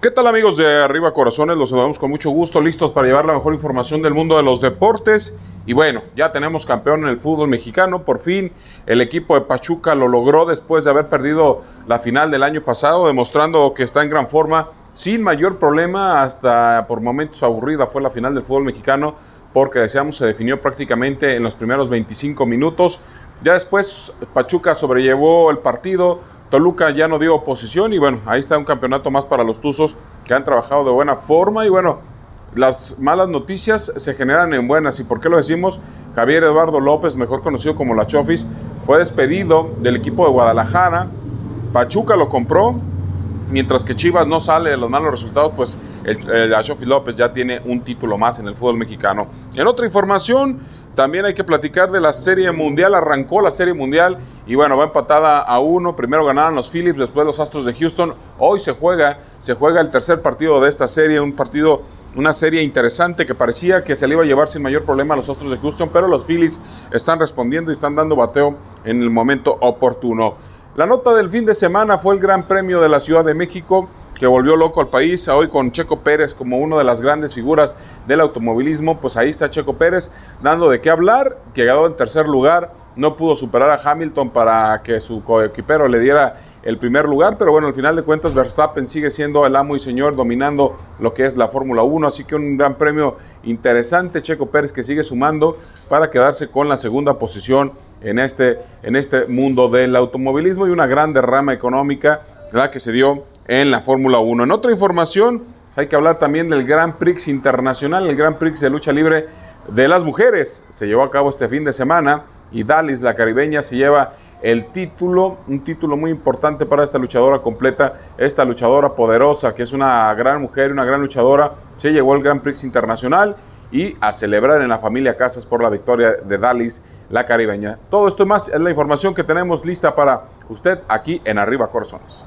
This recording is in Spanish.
¿Qué tal amigos de Arriba Corazones? Los saludamos con mucho gusto, listos para llevar la mejor información del mundo de los deportes. Y bueno, ya tenemos campeón en el fútbol mexicano. Por fin el equipo de Pachuca lo logró después de haber perdido la final del año pasado, demostrando que está en gran forma, sin mayor problema, hasta por momentos aburrida fue la final del fútbol mexicano, porque deseamos se definió prácticamente en los primeros 25 minutos. Ya después Pachuca sobrellevó el partido, Toluca ya no dio oposición y bueno, ahí está un campeonato más para los Tuzos que han trabajado de buena forma y bueno, las malas noticias se generan en buenas. ¿Y por qué lo decimos? Javier Eduardo López, mejor conocido como La Chofis, fue despedido del equipo de Guadalajara. Pachuca lo compró, mientras que Chivas no sale de los malos resultados, pues el, el Chofis López ya tiene un título más en el fútbol mexicano. En otra información, también hay que platicar de la Serie Mundial. Arrancó la Serie Mundial y bueno, va empatada a uno. Primero ganaron los Phillips, después los Astros de Houston. Hoy se juega, se juega el tercer partido de esta serie, un partido, una serie interesante que parecía que se le iba a llevar sin mayor problema a los Astros de Houston, pero los Phillies están respondiendo y están dando bateo en el momento oportuno. La nota del fin de semana fue el Gran Premio de la Ciudad de México que volvió loco al país, hoy con Checo Pérez como una de las grandes figuras del automovilismo, pues ahí está Checo Pérez dando de qué hablar, quedó en tercer lugar, no pudo superar a Hamilton para que su coequipero le diera el primer lugar, pero bueno, al final de cuentas Verstappen sigue siendo el amo y señor dominando lo que es la Fórmula 1, así que un gran premio interesante, Checo Pérez que sigue sumando para quedarse con la segunda posición en este, en este mundo del automovilismo y una gran derrama económica la que se dio en la Fórmula 1. En otra información, hay que hablar también del Grand Prix Internacional, el Grand Prix de lucha libre de las mujeres. Se llevó a cabo este fin de semana y Dalis, la caribeña, se lleva el título, un título muy importante para esta luchadora completa, esta luchadora poderosa, que es una gran mujer, una gran luchadora, se llevó el Grand Prix Internacional y a celebrar en la familia Casas por la victoria de Dalis, la caribeña. Todo esto más es la información que tenemos lista para usted aquí en Arriba Corazones.